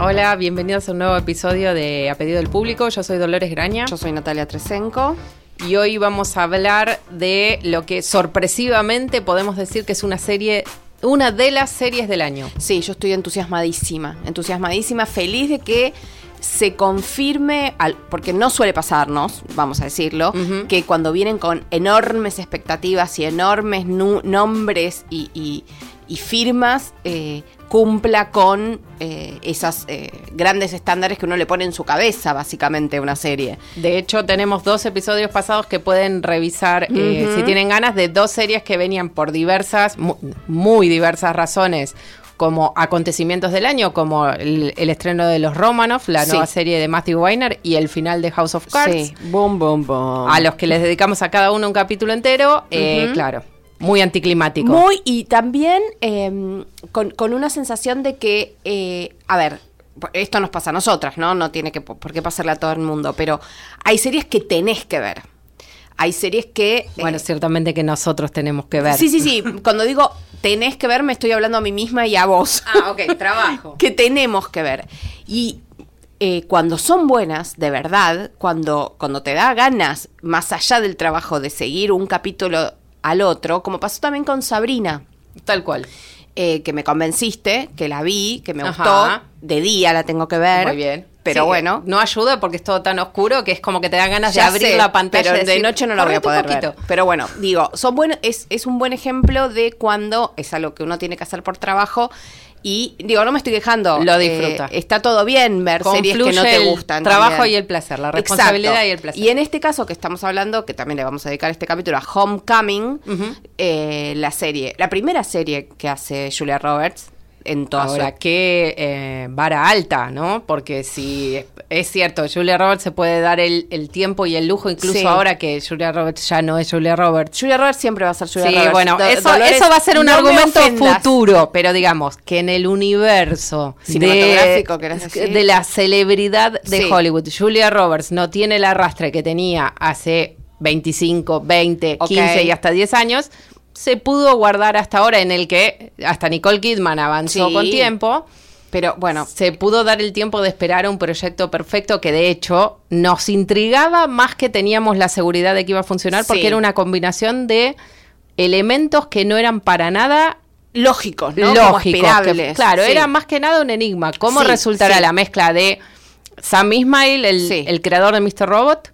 Hola, bienvenidos a un nuevo episodio de A Pedido del Público. Yo soy Dolores Graña. Yo soy Natalia Tresenco. Y hoy vamos a hablar de lo que sorpresivamente podemos decir que es una serie, una de las series del año. Sí, yo estoy entusiasmadísima, entusiasmadísima, feliz de que se confirme, al, porque no suele pasarnos, vamos a decirlo, que cuando vienen con enormes expectativas y enormes nombres y, y, y firmas, eh, cumpla con eh, esos eh, grandes estándares que uno le pone en su cabeza, básicamente, una serie. De hecho, tenemos dos episodios pasados que pueden revisar, eh, si tienen ganas, de dos series que venían por diversas, muy, diversas razones como acontecimientos del año, como el, estreno de Los Romanoff, la nueva serie de Matthew Weiner y el final de House of Cards. Sí, boom, boom, boom. A los que les dedicamos a cada uno un capítulo entero, claro. Muy anticlimático. Muy, y también em, con, una sensación de que, eh, a ver, esto nos pasa a nosotras, ¿no? No tiene que, por qué pasarle a todo el mundo, pero hay series que tenés que ver. Hay series que... Bueno, eh, ciertamente que nosotros tenemos que ver. Sí, sí, sí. Cuando digo tenés que ver, me estoy hablando a mí misma y a vos. Ah, ok, trabajo. que tenemos que ver. Y eh, cuando son buenas, de verdad, cuando, cuando te da ganas, más allá del trabajo de seguir un capítulo al otro, como pasó también con Sabrina. Tal cual. Eh, que me convenciste, que la vi, que me gustó. De día la tengo que ver. Muy bien. Pero bueno. No ayuda porque es todo tan oscuro que es como que te dan ganas de abrir la pantalla. Pero de, noche no la voy a poder ver. Pero bueno, digo, son buenos, es, es un buen ejemplo de cuando es algo que uno tiene que hacer por trabajo y digo, no me estoy quejando. Lo disfruta. Eh, está todo bien ver series que no te gustan. trabajo y el placer, la responsabilidad y el placer. Y en este caso que estamos hablando, que también le vamos a dedicar este capítulo a Homecoming, eh, la serie, la primera serie que hace Julia Roberts, en toda Ahora, qué eh, vara alta, ¿no? Porque si es cierto, Julia Roberts se puede dar el, tiempo y el lujo, incluso ahora que Julia Roberts ya no es Julia Roberts. Julia Roberts siempre va a ser Julia sí, Roberts. bueno, eso, eso, va a ser un argumento futuro, pero digamos que en el universo cinematográfico de, de la celebridad de Hollywood, Julia Roberts no tiene el arrastre que tenía hace 25, 20, 15 y hasta 10 años, se pudo guardar hasta ahora en el que hasta Nicole Kidman avanzó con tiempo. Pero bueno. Se pudo dar el tiempo de esperar a un proyecto perfecto que de hecho nos intrigaba más que teníamos la seguridad de que iba a funcionar porque era una combinación de elementos que no eran para nada lógicos, ¿no? Lógicos. claro, era más que nada un enigma. ¿Cómo resultará la mezcla de Sam Ismail, el, el creador de Mr. Robot,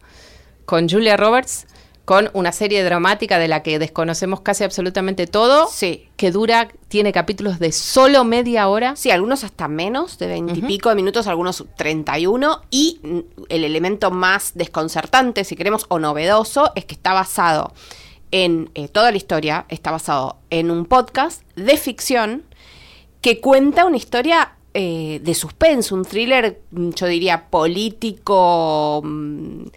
con Julia Roberts? Con una serie dramática de la que desconocemos casi absolutamente todo, sí. que dura, tiene capítulos de solo media hora. Sí, algunos hasta menos, de veintipico de minutos, algunos 31, y el elemento más desconcertante, si queremos, o novedoso, es que está basado en eh, toda la historia, está basado en un podcast de ficción que cuenta una historia eh, de suspenso, un thriller, yo diría, político... Mm,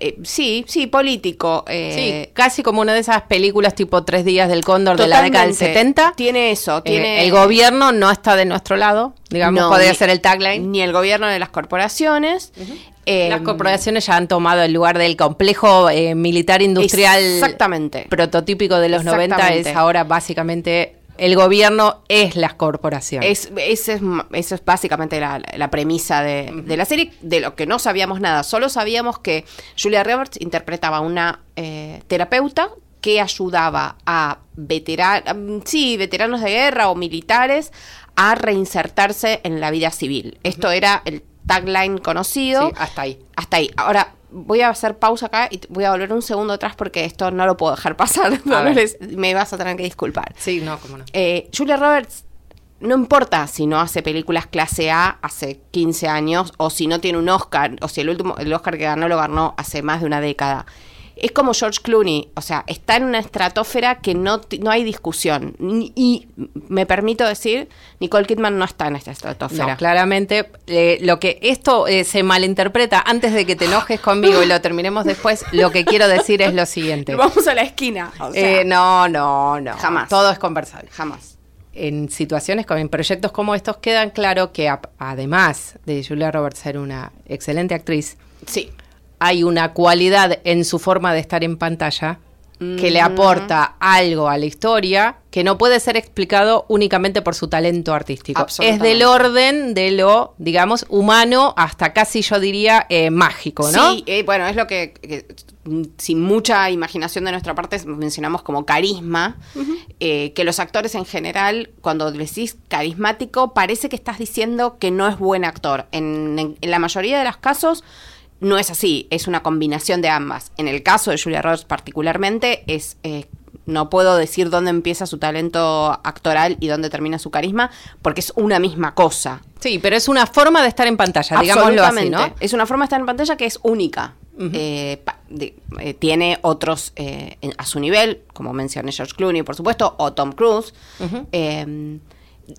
eh, sí, sí, político. Eh, sí, casi como una de esas películas tipo Tres días del cóndor de la década del 70. Tiene eso, eh, tiene... el gobierno no está de nuestro lado, digamos, podría ser el tagline. Ni el gobierno de las corporaciones. las corporaciones ya han tomado el lugar del complejo militar industrial exactamente. prototípico de los 90, es ahora básicamente el gobierno es las corporaciones. Es, es, eso es básicamente la, premisa de, la serie, de lo que no sabíamos nada. Solo sabíamos que Julia Roberts interpretaba una eh, terapeuta que ayudaba a veteranos, sí, veteranos de guerra o militares a reinsertarse en la vida civil. Esto era el tagline conocido. Sí, hasta ahí. Hasta ahí. Ahora, voy a hacer pausa acá y voy a volver un segundo atrás porque esto no lo puedo dejar pasar. me vas a tener que disculpar. Sí, no, cómo no. Eh, Julia Roberts no importa si no hace películas clase A hace 15 años o si no tiene un Oscar o si el último el Oscar que ganó lo ganó hace más de una década. Es como George Clooney, o sea, está en una estratosfera que no, no hay discusión. Y me permito decir, Nicole Kidman no está en esta estratosfera. No, claramente, eh, lo que esto eh, se malinterpreta, antes de que te enojes conmigo y lo terminemos después, lo que quiero decir es lo siguiente. Vamos a la esquina. Eh, no, no, no. Jamás. Todo es conversable. Jamás en situaciones, como en proyectos como estos, quedan claro que además de Julia Roberts ser una excelente actriz, sí. Hay una cualidad en su forma de estar en pantalla que le aporta algo a la historia que no puede ser explicado únicamente por su talento artístico. Es del orden de lo, digamos, humano hasta casi yo diría eh, mágico, ¿no? Sí, eh, bueno, es lo que, sin mucha imaginación de nuestra parte mencionamos como carisma, eh, que los actores en general, cuando decís carismático, parece que estás diciendo que no es buen actor. en la mayoría de los casos no es así, es una combinación de ambas. En el caso de Julia Roberts particularmente, es eh, no puedo decir dónde empieza su talento actoral y dónde termina su carisma, porque es una misma cosa. Sí, pero es una forma de estar en pantalla, digámoslo así, ¿no? Es una forma de estar en pantalla que es única. Eh, eh, tiene otros a su nivel, como mencioné George Clooney, por supuesto, o Tom Cruise.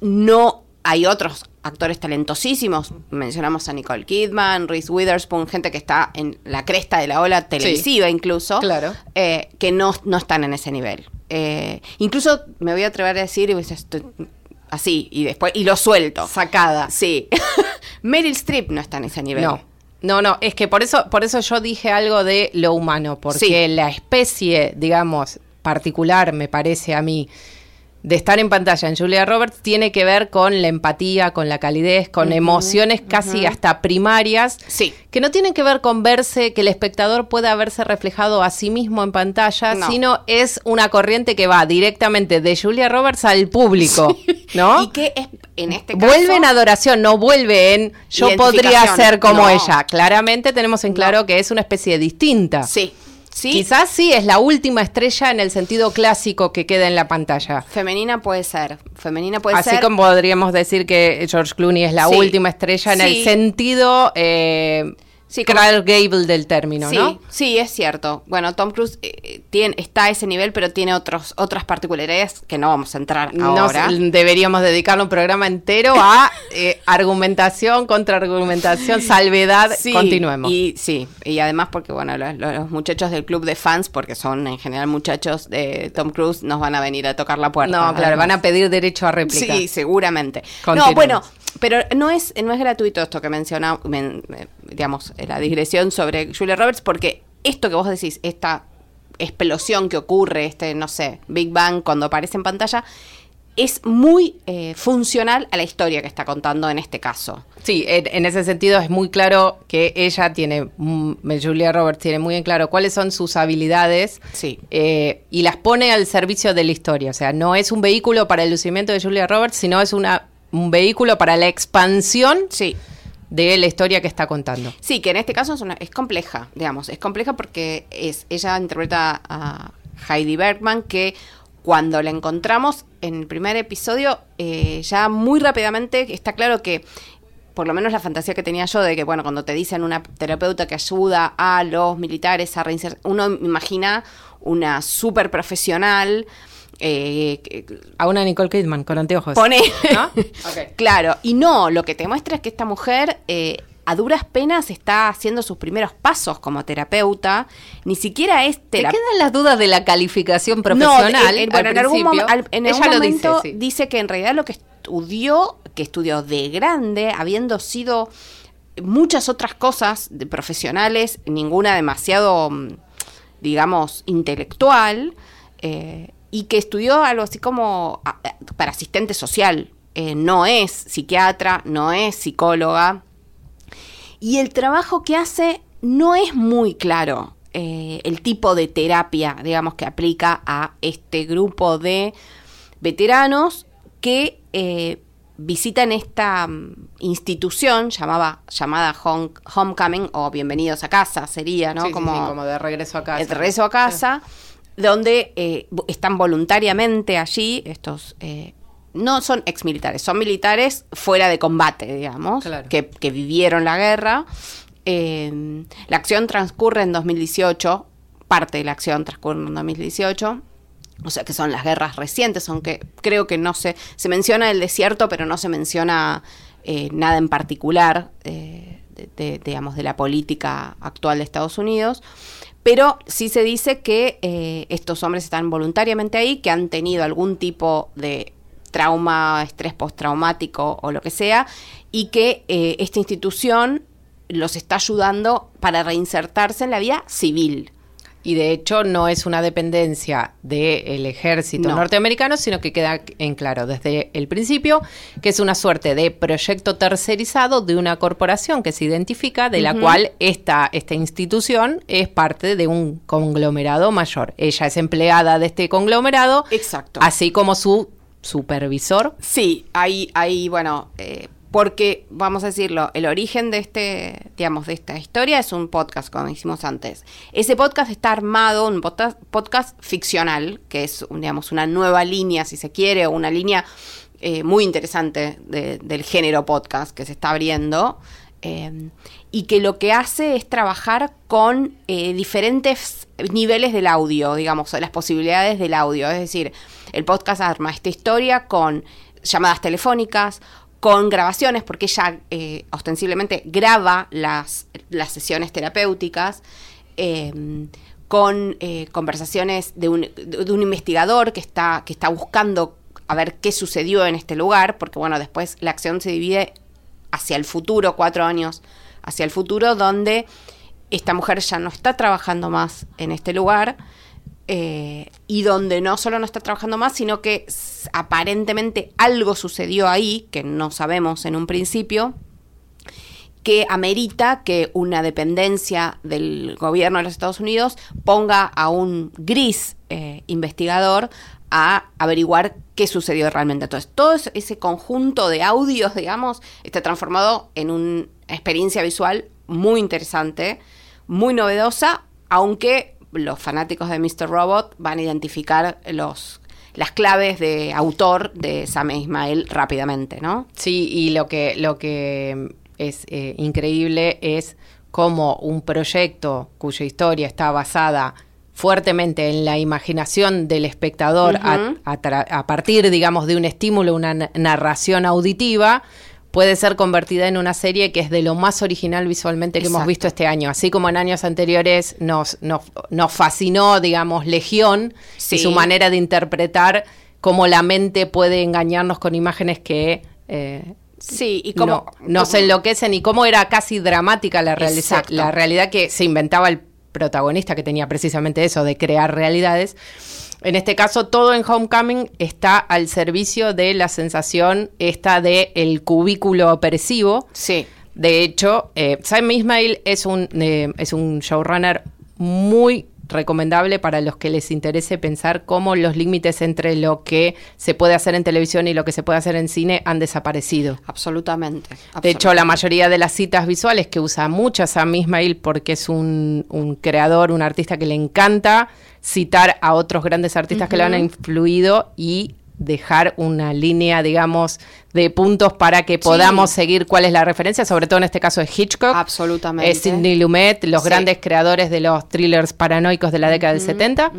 no hay otros actores talentosísimos. Mencionamos a Nicole Kidman, Reese Witherspoon, gente que está en la cresta de la ola televisiva incluso, claro. Eh, que no, no están en ese nivel. Eh, incluso me voy a atrever a decir, así, y después, y lo suelto. Sacada. Sí. Meryl Streep no está en ese nivel. No. No, no, es que por eso, por eso yo dije algo de lo humano, porque la especie, digamos, particular, me parece a mí, de estar en pantalla en Julia Roberts tiene que ver con la empatía, con la calidez, con emociones casi hasta primarias, sí. que no tienen que ver con verse, que el espectador pueda verse reflejado a sí mismo en pantalla, sino es una corriente que va directamente de Julia Roberts al público, ¿no? Y que es, en este caso... Vuelve en adoración, no vuelve en yo podría ser como ella. Claramente tenemos en claro que es una especie distinta. Sí. Quizás sí es la última estrella en el sentido clásico que queda en la pantalla. Femenina puede ser. Femenina puede ser. Así como podríamos decir que George Clooney es la última estrella en el sentido. Eh, Sí, Clark Gable del término, ¿no? Sí, es cierto. Bueno, Tom Cruise eh, tiene, está a ese nivel, pero tiene otros, otras particularidades que no vamos a entrar ahora. deberíamos dedicarle un programa entero a eh, argumentación, contraargumentación, salvedad. Continuemos. Y sí, y además porque, bueno, los, muchachos del club de fans, porque son en general muchachos de Tom Cruise, nos van a venir a tocar la puerta. No, claro, van a pedir derecho a réplica. Sí, seguramente. No, bueno, pero no es, no es gratuito esto que menciona, digamos, la digresión sobre Julia Roberts, porque esto que vos decís, esta explosión que ocurre, este, no sé, Big Bang cuando aparece en pantalla, es muy eh, funcional a la historia que está contando en este caso. Sí, en, ese sentido es muy claro que ella tiene, mm, Julia Roberts tiene muy en claro cuáles son sus habilidades sí. Eh, y las pone al servicio de la historia. O sea, no es un vehículo para el lucimiento de Julia Roberts, sino es una, un vehículo para la expansión sí de la historia que está contando. Sí, que en este caso es, una, es compleja, digamos, es compleja porque es ella interpreta a Heidi Bergman que cuando la encontramos en el primer episodio eh, ya muy rápidamente está claro que por lo menos la fantasía que tenía yo de que, bueno, cuando te dicen una terapeuta que ayuda a los militares a reinsertar, uno imagina una súper profesional eh, a una Nicole Kidman con anteojos. Pone. claro. Y no, lo que te muestra es que esta mujer. Eh, a duras penas está haciendo sus primeros pasos como terapeuta, ni siquiera es terapeuta. quedan las dudas de la calificación profesional. No, en, bueno, en algún, en algún momento dice, dice que en realidad lo que estudió, que estudió de grande, habiendo sido muchas otras cosas de profesionales, ninguna demasiado, mm, digamos, intelectual, eh, y que estudió algo así como para asistente social. Eh, no es psiquiatra, no es psicóloga. Y el trabajo que hace no es muy claro. Eh, el tipo de terapia, digamos, que aplica a este grupo de veteranos que eh, visitan esta mm, institución llamada Homecoming o Bienvenidos a casa, sería, ¿no? como, como de regreso a casa. De regreso a casa donde eh, están voluntariamente allí estos eh, no son ex militares, son militares fuera de combate, digamos, que, que, vivieron la guerra. Eh, la acción transcurre en 2018, parte de la acción transcurre en 2018. O sea que son las guerras recientes, aunque creo que no se, se menciona el desierto, pero no se menciona nada en particular, de, digamos, de la política actual de Estados Unidos. Pero sí se dice que eh, estos hombres están voluntariamente ahí, que han tenido algún tipo de trauma, estrés postraumático o lo que sea, y que esta institución los está ayudando para reinsertarse en la vida civil y de hecho no es una dependencia del ejército norteamericano, sino que queda en claro desde el principio que es una suerte de proyecto tercerizado de una corporación que se identifica, de la cual esta, esta institución es parte de un conglomerado mayor. Ella es empleada de este conglomerado, Exacto. así como su supervisor. Sí, ahí, ahí bueno, eh, porque, vamos a decirlo, el origen de este, digamos, de esta historia es un podcast, como dijimos antes. Ese podcast está armado, un podcast, ficcional, que es, digamos, una nueva línea, si se quiere, o una línea eh, muy interesante del género podcast que se está abriendo. Eh, y que lo que hace es trabajar con eh, diferentes niveles del audio, digamos, las posibilidades del audio. Es decir, el podcast arma esta historia con llamadas telefónicas, con grabaciones, porque ella eh, ostensiblemente graba las, las sesiones terapéuticas, em, con eh, conversaciones de un, de un, investigador que está, que está buscando a ver qué sucedió en este lugar, porque bueno, después la acción se divide hacia el futuro, cuatro años hacia el futuro, donde esta mujer ya no está trabajando más en este lugar, eh, y donde no solo no está trabajando más, sino que aparentemente algo sucedió ahí, que no sabemos en un principio, que amerita que una dependencia del gobierno de los Estados Unidos ponga a un gris eh, investigador a averiguar qué sucedió realmente. Entonces, todo ese conjunto de audios, digamos, está transformado en una experiencia visual muy interesante, muy novedosa, aunque los fanáticos de Mr. Robot van a identificar los las claves de autor de Sam Ismail rápidamente, ¿no? Sí, y lo que, lo que es eh, increíble es cómo un proyecto cuya historia está basada fuertemente en la imaginación del espectador a, a, partir, digamos, de un estímulo, una narración auditiva, puede ser convertida en una serie que es de lo más original visualmente que hemos visto este año. Así como en años anteriores nos, nos, nos fascinó, digamos, Legión y su manera de interpretar cómo la mente puede engañarnos con imágenes que... Eh, sí, y cómo no, nos enloquecen y cómo era casi dramática la, la realidad que se inventaba el protagonista que tenía precisamente eso de crear realidades. En este caso, todo en Homecoming está al servicio de la sensación esta de el cubículo opresivo. Sí. De hecho, eh, Sam Ismail es un, eh, es un showrunner muy recomendable para los que les interese pensar cómo los límites entre lo que se puede hacer en televisión y lo que se puede hacer en cine han desaparecido. Absolutamente. De hecho, la mayoría de las citas visuales que usa mucho Sam Ismail porque es un, un creador, un artista que le encanta citar a otros grandes artistas que le han influido y dejar una línea, digamos, de puntos para que podamos seguir cuál es la referencia, sobre todo en este caso es Hitchcock. Absolutamente. Es Sidney Lumet, los grandes creadores de los thrillers paranoicos de la década del 70.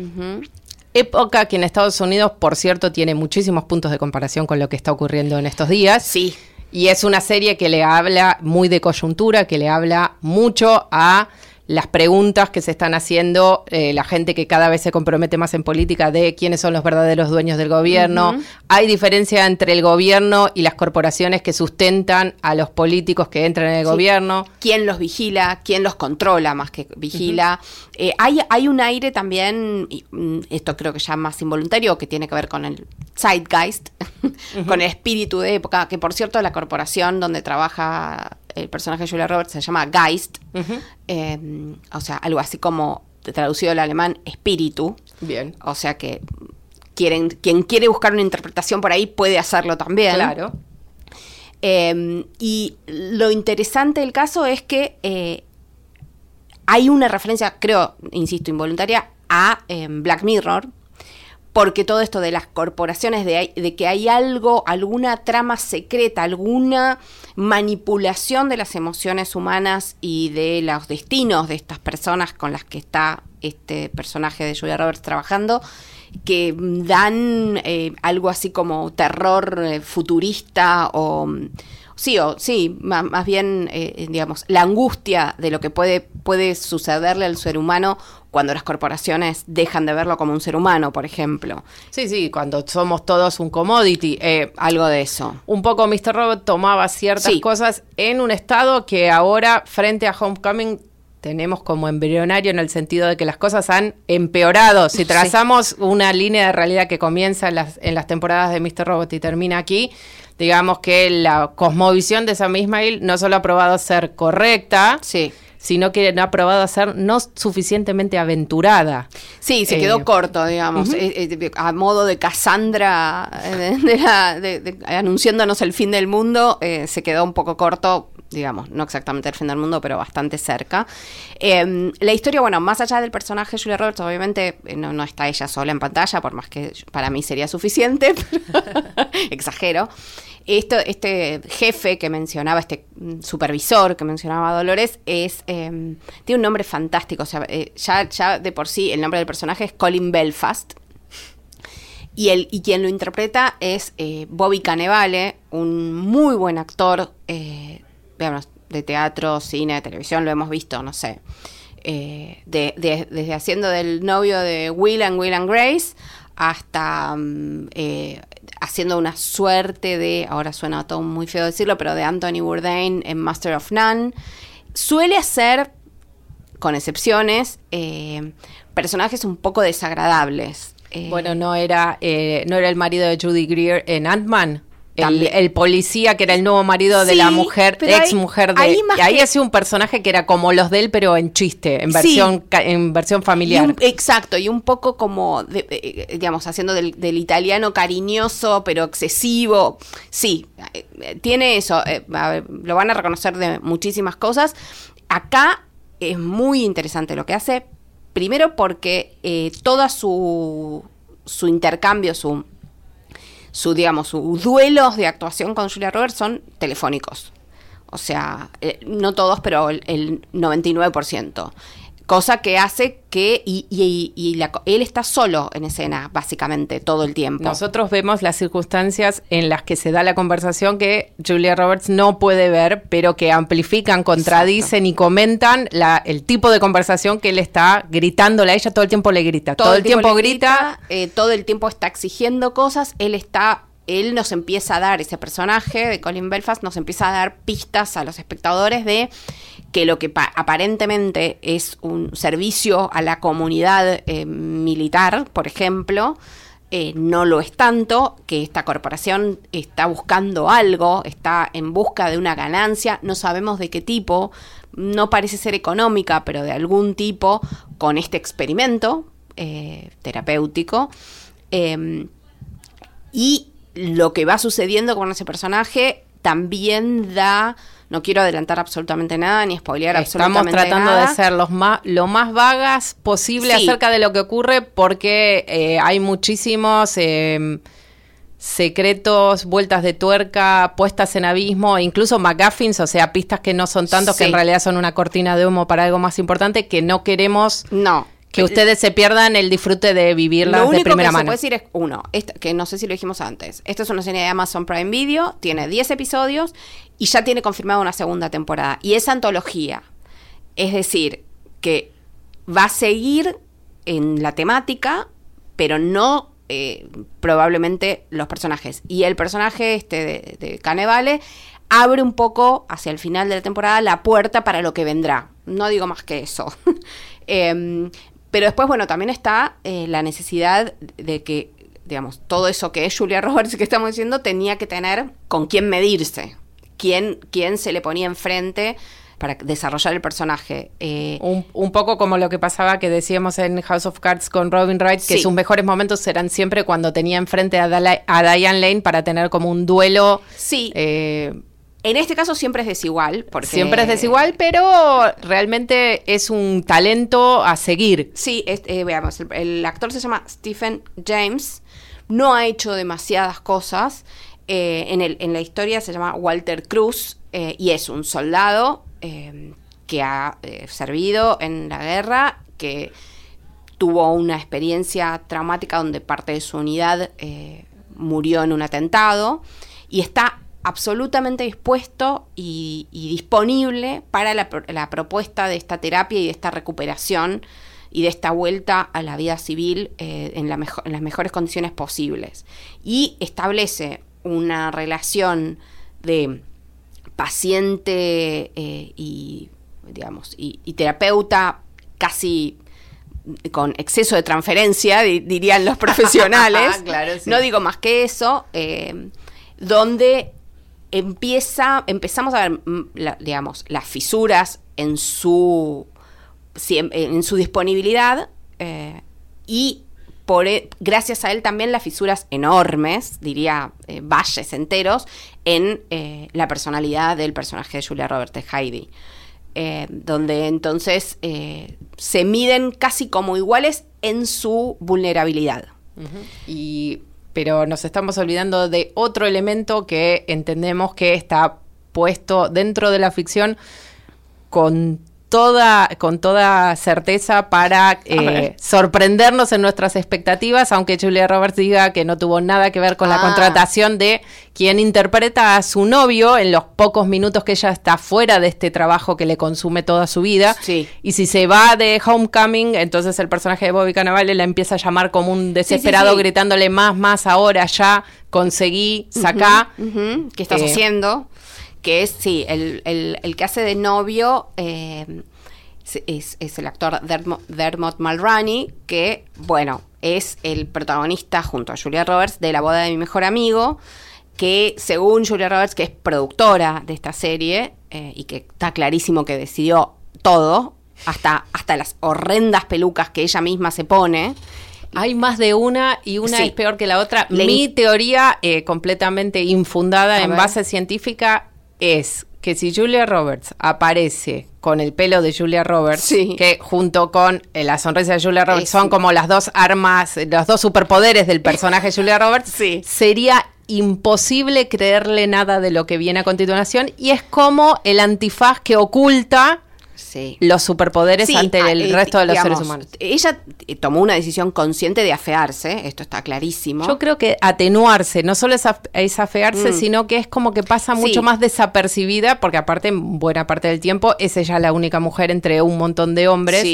Época que en Estados Unidos, por cierto, tiene muchísimos puntos de comparación con lo que está ocurriendo en estos días. Sí. Y es una serie que le habla muy de coyuntura, que le habla mucho a las preguntas que se están haciendo, eh, la gente que cada vez se compromete más en política de quiénes son los verdaderos dueños del gobierno. Hay diferencia entre el gobierno y las corporaciones que sustentan a los políticos que entran en el gobierno. ¿Quién los vigila? ¿Quién los controla más que vigila? Eh, hay, hay un aire también, mm, esto creo que ya más involuntario, que tiene que ver con el zeitgeist, con el espíritu de época, que por cierto la corporación donde trabaja el personaje de Julia Roberts se llama Geist, em, o sea, algo así como traducido al alemán espíritu. Bien. O sea que quieren, quien quiere buscar una interpretación por ahí puede hacerlo también. Claro. Em, y lo interesante del caso es que eh, hay una referencia, creo, insisto, involuntaria, a em, Black Mirror, porque todo esto de las corporaciones, de, que hay algo, alguna trama secreta, alguna manipulación de las emociones humanas y de los destinos de estas personas con las que está este personaje de Julia Roberts trabajando, que dan eh, algo así como terror eh, futurista o sí, o sí, más, bien, eh, digamos, la angustia de lo que puede, puede sucederle al ser humano cuando las corporaciones dejan de verlo como un ser humano, por ejemplo. Sí, sí, cuando somos todos un commodity. Algo de eso. Un poco Mr. Robot tomaba ciertas cosas en un estado que ahora, frente a Homecoming, tenemos como embrionario en el sentido de que las cosas han empeorado. Si trazamos una línea de realidad que comienza en las, en las temporadas de Mr. Robot y termina aquí, digamos que la cosmovisión de Sam Ismail no solo ha probado ser correcta, sí. sino que no ha probado a ser no suficientemente aventurada. Sí, se quedó eh, corto, digamos, eh, eh, a modo de Cassandra anunciándonos el fin del mundo, se quedó un poco corto digamos, no exactamente el fin del mundo, pero bastante cerca. Em, la historia, bueno, más allá del personaje Julia Roberts, obviamente no, no, está ella sola en pantalla, por más que para mí sería suficiente, exagero este jefe que mencionaba, este supervisor que mencionaba Dolores, es em, tiene un nombre fantástico. O sea, eh, ya, ya de por sí el nombre del personaje es Colin Belfast. Y, y quien lo interpreta es eh, Bobby Cannavale, un muy buen actor, eh, de teatro, cine, televisión, lo hemos visto, no sé. desde haciendo del novio de Will and Will and Grace hasta mm, haciendo una suerte de, ahora suena todo muy feo decirlo, pero de Anthony Bourdain en Master of None. Suele hacer, con excepciones, eh, personajes un poco desagradables. Eh, bueno, no era, eh, no era el marido de Judy Greer en Ant-Man. El, policía que era el nuevo marido de la mujer, ex mujer de. Ahí, ahí hacía un personaje que era como los de él, pero en chiste, en versión, en versión familiar. exacto, y un poco como, digamos, haciendo del, italiano cariñoso, pero excesivo. Sí, eh, tiene eso. Eh, lo van a reconocer de muchísimas cosas. Acá es muy interesante lo que hace. Primero porque eh, toda su, su intercambio, su su, digamos, sus duelos de actuación con Julia Roberts son telefónicos. O sea, eh, no todos, pero el, el 99% cosa que hace que y, y, él está solo en escena básicamente todo el tiempo. Nosotros vemos las circunstancias en las que se da la conversación que Julia Roberts no puede ver, pero que amplifican, contradicen y comentan la, el tipo de conversación que él está gritándole a ella, todo el tiempo le grita, todo, el tiempo, grita, eh, todo el tiempo está exigiendo cosas, él está él nos empieza a dar, ese personaje de Colin Belfast nos empieza a dar pistas a los espectadores de que lo que aparentemente es un servicio a la comunidad eh, militar, por ejemplo, eh, no lo es tanto, que esta corporación está buscando algo, está en busca de una ganancia, no sabemos de qué tipo, no parece ser económica, pero de algún tipo, con este experimento eh, terapéutico. Em, y lo que va sucediendo con ese personaje también da no quiero adelantar absolutamente nada ni spoilear absolutamente nada. Estamos tratando de ser los más, lo más vagas posible acerca de lo que ocurre porque eh, hay muchísimos eh, secretos, vueltas de tuerca, puestas en abismo, incluso McGuffins, o sea, pistas que no son tantos, que en realidad son una cortina de humo para algo más importante que no queremos. No que ustedes se pierdan el disfrute de vivirlas de primera mano. Que se puede decir es uno, que no sé si lo dijimos antes. Esta es una serie de Amazon Prime Video, tiene 10 episodios y ya tiene confirmada una segunda temporada. Y es antología. Es decir, que va a seguir en la temática, pero no eh, probablemente los personajes. Y el personaje este de, de Canevale abre un poco hacia el final de la temporada la puerta para lo que vendrá. No digo más que eso. eh, pero después, bueno, también está eh, la necesidad de que, digamos, todo eso que es Julia Roberts que estamos diciendo tenía que tener con quién medirse, quién, quién se le ponía enfrente para desarrollar el personaje. Eh, un, poco como lo que pasaba que decíamos en House of Cards con Robin Wright, que sus mejores momentos serán siempre cuando tenía enfrente a, a Diane Lane para tener como un duelo. Sí. Eh, En este caso siempre es desigual. Porque... Siempre es desigual, pero realmente es un talento a seguir. Sí, eh, veamos, el, actor se llama Stephen James, no ha hecho demasiadas cosas. Eh, en, el, en, la historia se llama Walter Cruz eh, y es un soldado que ha servido en la guerra, que tuvo una experiencia traumática donde parte de su unidad murió en un atentado y está absolutamente dispuesto y, disponible para la, propuesta de esta terapia y de esta recuperación y de esta vuelta a la vida civil eh, en, las mejores condiciones posibles. Y establece una relación de paciente eh, y, digamos, y, terapeuta casi con exceso de transferencia, dirían los profesionales. No digo más que eso, eh, donde empieza, empezamos a ver, mm, digamos, las fisuras en su, en su disponibilidad eh, y por, e, gracias a él también las fisuras enormes, diría eh, valles enteros, en eh, la personalidad del personaje de Julia Roberts, de Heidi. donde entonces se miden casi como iguales en su vulnerabilidad. Y pero nos estamos olvidando de otro elemento que entendemos que está puesto dentro de la ficción con toda, con toda certeza para eh, sorprendernos en nuestras expectativas, aunque Julia Roberts diga que no tuvo nada que ver con la ah. contratación de quien interpreta a su novio en los pocos minutos que ella está fuera de este trabajo que le consume toda su vida. Y si se va de Homecoming, entonces el personaje de Bobby Cannavale la empieza a llamar como un desesperado, gritándole más, más, ahora ya conseguí, sacar ¿Qué estás eh, haciendo? Que es, sí, el, el, que hace de novio eh, es, el actor Dermot, Mulroney, que, bueno, es el protagonista junto a Julia Roberts de La boda de mi mejor amigo, que según Julia Roberts, que es productora de esta serie, eh, y que está clarísimo que decidió todo, hasta, hasta las horrendas pelucas que ella misma se pone, hay más de una y una es peor que la otra. Mi teoría, eh, completamente infundada en base científica, es que si Julia Roberts aparece con el pelo de Julia Roberts, que junto con eh, la sonrisa de Julia Roberts son como las dos armas, los dos superpoderes del personaje de Julia Roberts, sería imposible creerle nada de lo que viene a continuación. Y es como el antifaz que oculta los superpoderes ante ah, el eh, resto de los seres humanos. Ella eh, tomó una decisión consciente de afearse, esto está clarísimo. Yo creo que atenuarse, no solo es, afearse, mm. sino que es como que pasa mucho más desapercibida, porque aparte, buena parte del tiempo, es ella la única mujer entre un montón de hombres.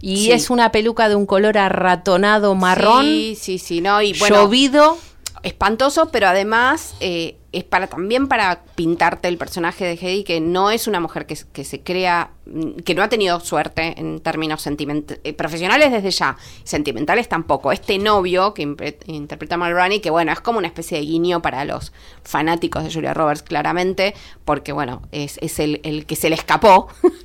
Y es una peluca de un color arratonado marrón. Sí, sí, sí, no, y llovido espantoso, pero además eh, es para también para pintarte el personaje de Heidi, que no es una mujer que, se crea, mm, que no ha tenido suerte en términos eh, profesionales desde ya, sentimentales tampoco. Este novio que interpreta a Mulroney, que bueno, es como una especie de guiño para los fanáticos de Julia Roberts, claramente, porque bueno, es, el, el que se le escapó.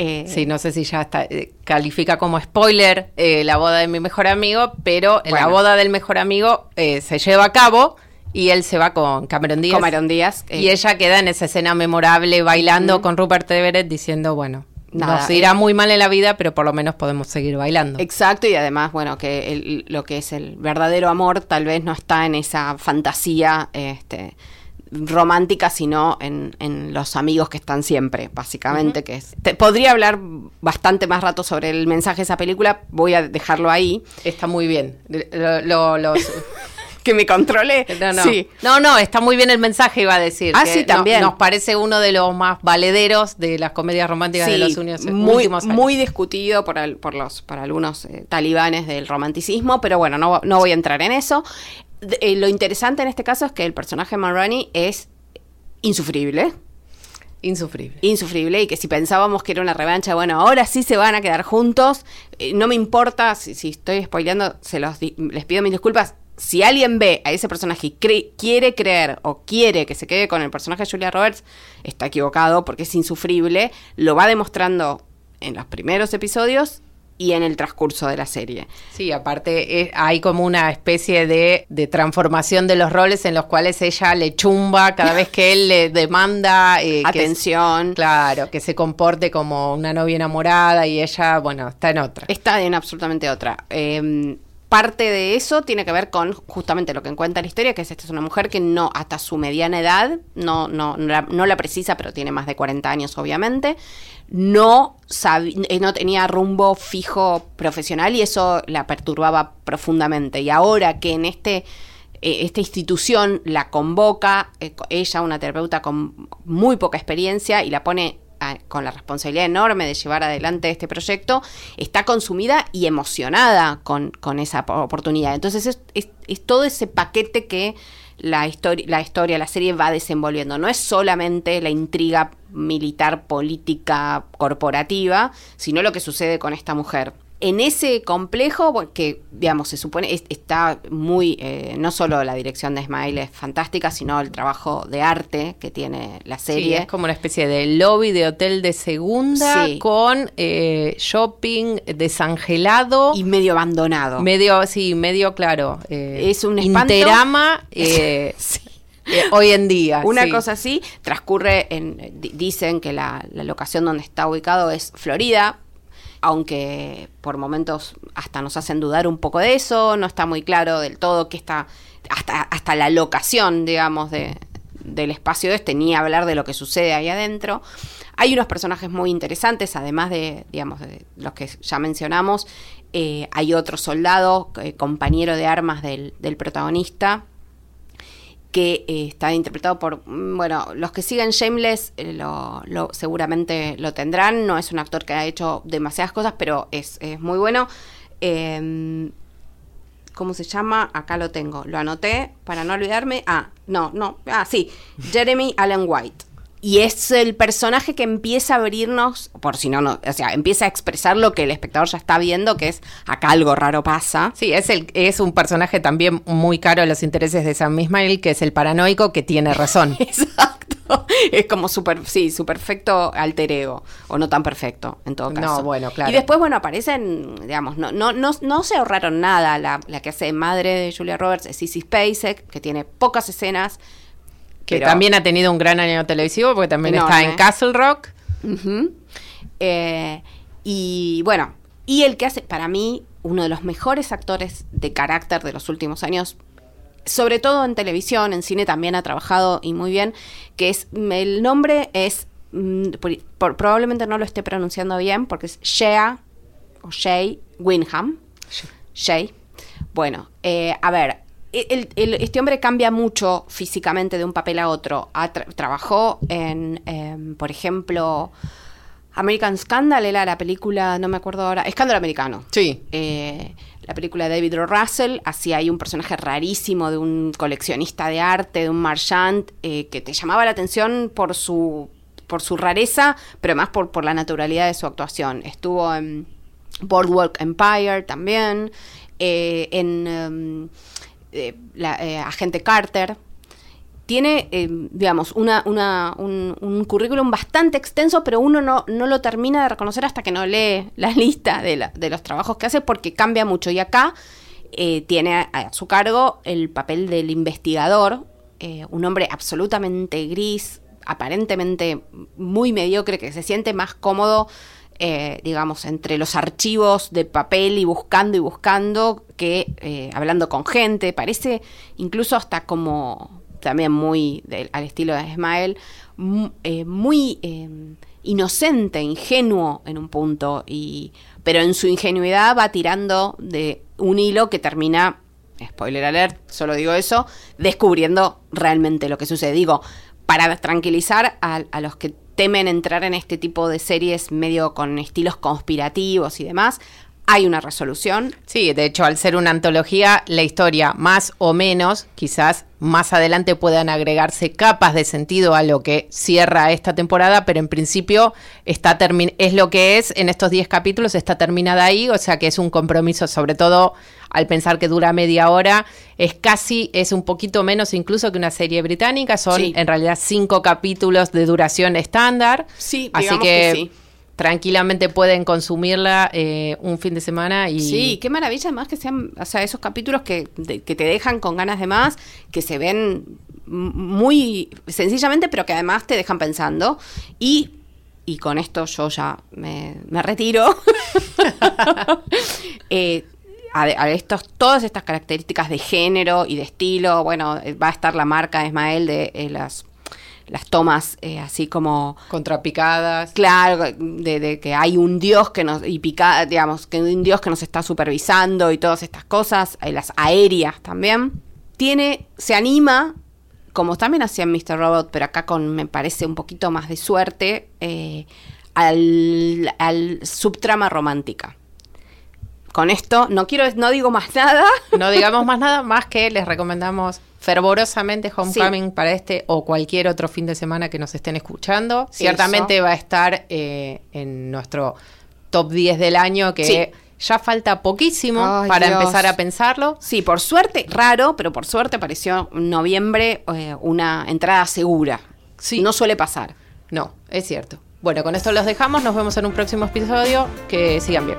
Eh, sí, no sé si ya está, eh, califica como spoiler eh, la boda de mi mejor amigo, pero la boda del mejor amigo se lleva a cabo y él se va con Cameron Díaz. Cameron Díaz. y ella queda en esa escena memorable bailando con Rupert Everett diciendo, bueno, Nada, nos irá muy mal en la vida, pero por lo menos podemos seguir bailando. Exacto, y además, bueno, que lo que es el verdadero amor tal vez no está en esa fantasía este, romántica, sino en, en, los amigos que están siempre, básicamente, que es... Te, podría hablar bastante más rato sobre el mensaje de esa película, voy a dejarlo ahí. Está muy bien. Lo, los... que me controle. No no. no, no, está muy bien el mensaje, iba a decir. Ah, sí, también. nos parece uno de los más valederos de las comedias románticas de los muy, últimos años. Muy discutido por, por los, por algunos eh, talibanes del romanticismo, pero bueno, no, no voy a entrar en eso. Eh, lo interesante en este caso es que el personaje de Marrani es insufrible. Insufrible. Insufrible. Y que si pensábamos que era una revancha, bueno, ahora sí se van a quedar juntos. Eh, no me importa si, estoy spoileando, se los les pido mis disculpas. Si alguien ve a ese personaje y quiere creer o quiere que se quede con el personaje de Julia Roberts, está equivocado porque es insufrible. Lo va demostrando en los primeros episodios y en el transcurso de la serie. Sí, aparte eh, hay como una especie de, de, transformación de los roles en los cuales ella le chumba cada vez que él le demanda eh, atención. claro, que se comporte como una novia enamorada y ella, bueno, está en otra. Está en absolutamente otra. Eh, parte de eso tiene que ver con justamente lo que encuentra la historia, que es esta es una mujer que no, hasta su mediana edad, no, no, no, la, precisa, pero tiene más de 40 años obviamente, no, eh, no tenía rumbo fijo profesional y eso la perturbaba profundamente. Y ahora que en este eh, esta institución la convoca, eh, ella, una terapeuta con muy poca experiencia, y la pone con la responsabilidad enorme de llevar adelante este proyecto, está consumida y emocionada con, esa oportunidad. Entonces es, es, todo ese paquete que la, la historia, la serie va desenvolviendo. No es solamente la intriga militar, política, corporativa, sino lo que sucede con esta mujer en ese complejo, que digamos, se supone está muy, eh, no solo la dirección de Smile es fantástica, sino el trabajo de arte que tiene la serie. Sí, es como una especie de lobby de hotel de segunda con eh, shopping desangelado. Y medio abandonado. Medio, sí, medio claro. Eh, es un espanto. Interama. hoy en día. Una cosa así, transcurre en, dicen que la, la locación donde está ubicado es Florida, aunque por momentos hasta nos hacen dudar un poco de eso, no está muy claro del todo que está, hasta, hasta la locación, digamos, de, del espacio este, ni hablar de lo que sucede ahí adentro. Hay unos personajes muy interesantes, además de, digamos, los que ya mencionamos. Eh, hay otro soldado, eh, compañero de armas del, del protagonista, que eh, está interpretado por, mm, bueno, los que siguen Shameless eh, lo, seguramente lo tendrán, no es un actor que ha hecho demasiadas cosas, pero es, muy bueno. Em, ¿Cómo se llama? Acá lo tengo, lo anoté para no olvidarme. Ah, no, no, ah, sí, Jeremy Allen White. Y es el personaje que empieza a abrirnos, por si no, no, o sea, empieza a expresar lo que el espectador ya está viendo, que es acá algo raro pasa. Sí, es, el, es un personaje también muy caro a los intereses de Sam Ismail, que es el paranoico que tiene razón. Exacto. Es como super, sí, su perfecto alter ego, o no tan perfecto, en todo caso. No, bueno, claro. Y después, bueno, aparecen, digamos, no, no, no, no se ahorraron nada. La, la que hace madre de Julia Roberts es Sissy Spacek, que tiene pocas escenas que también ha tenido un gran año televisivo porque también está en Castle Rock. Eh, y bueno, y el que hace, para mí, uno de los mejores actores de carácter de los últimos años, sobre todo en televisión, en cine también ha trabajado y muy bien, que es, el nombre es, mm, probablemente no lo esté pronunciando bien, porque es Shea, o Shay Winham. Shay. Bueno, eh, a ver, este hombre cambia mucho físicamente de un papel a otro. trabajó en, em, por ejemplo, American Scandal, era la película, no me acuerdo ahora, Escándalo Americano. Sí. Eh, la película de David Russell, hacía ahí un personaje rarísimo de un coleccionista de arte, de un marchand, eh, que te llamaba la atención por su, por su rareza, pero más por, por la naturalidad de su actuación. Estuvo en Boardwalk Empire también, eh, en... Em, eh, la, eh, agente Carter, tiene, eh, digamos, una, un, currículum bastante extenso, pero uno no, lo termina de reconocer hasta que no lee la lista de, de los trabajos que hace porque cambia mucho. Y acá tiene a, su cargo el papel del investigador, un hombre absolutamente gris, aparentemente muy mediocre, que se siente más cómodo eh, digamos, entre los archivos de papel y buscando y buscando que eh, hablando con gente. Parece incluso hasta como también muy al estilo de Ismael, eh, muy inocente, ingenuo en un punto, y, pero en su ingenuidad va tirando de un hilo que termina, spoiler alert, solo digo eso, descubriendo realmente lo que sucede. Digo, para tranquilizar a, a los que temen entrar en este tipo de series medio con estilos conspirativos y demás, hay una resolución. Sí, de hecho, al ser una antología, la historia más o menos, quizás más adelante puedan agregarse capas de sentido a lo que cierra esta temporada, pero en principio está es lo que es en estos 10 capítulos, está terminada ahí, o sea que es un compromiso, sobre todo al pensar que dura media hora, es casi, es un poquito menos incluso que una serie británica, son en realidad cinco capítulos de duración estándar. Sí, así que, tranquilamente pueden consumirla eh, un fin de semana y Sí, qué maravilla además que sean, o sea, esos capítulos que, de- que te dejan con ganas de más, que se ven muy sencillamente, pero que además te dejan pensando. Y, y con esto yo ya me, retiro. Eh, a, a estos, todas estas características de género y de estilo, bueno, va a estar la marca de Ismael de eh, las, las tomas eh, así como contrapicadas. Claro, de, de que hay un dios que nos, y pica, digamos, que un dios que nos está supervisando y todas estas cosas, eh, las aéreas también. Tiene, se anima, como también hacía Mr. Robot, pero acá con, me parece, un poquito más de suerte, eh, al, al subtrama romántica. Con esto, no quiero, no digo más nada. No digamos más nada, más que les recomendamos fervorosamente Homecoming para este o cualquier otro fin de semana que nos estén escuchando. Ciertamente va a estar eh, en nuestro top 10 del año, que Sí. ya falta poquísimo Ay, para Dios. empezar a pensarlo. Sí, por suerte, raro, pero por suerte apareció en noviembre eh, una entrada segura. Sí. No suele pasar. No, es cierto. Bueno, con esto los dejamos, nos vemos en un próximo episodio. Que sigan bien.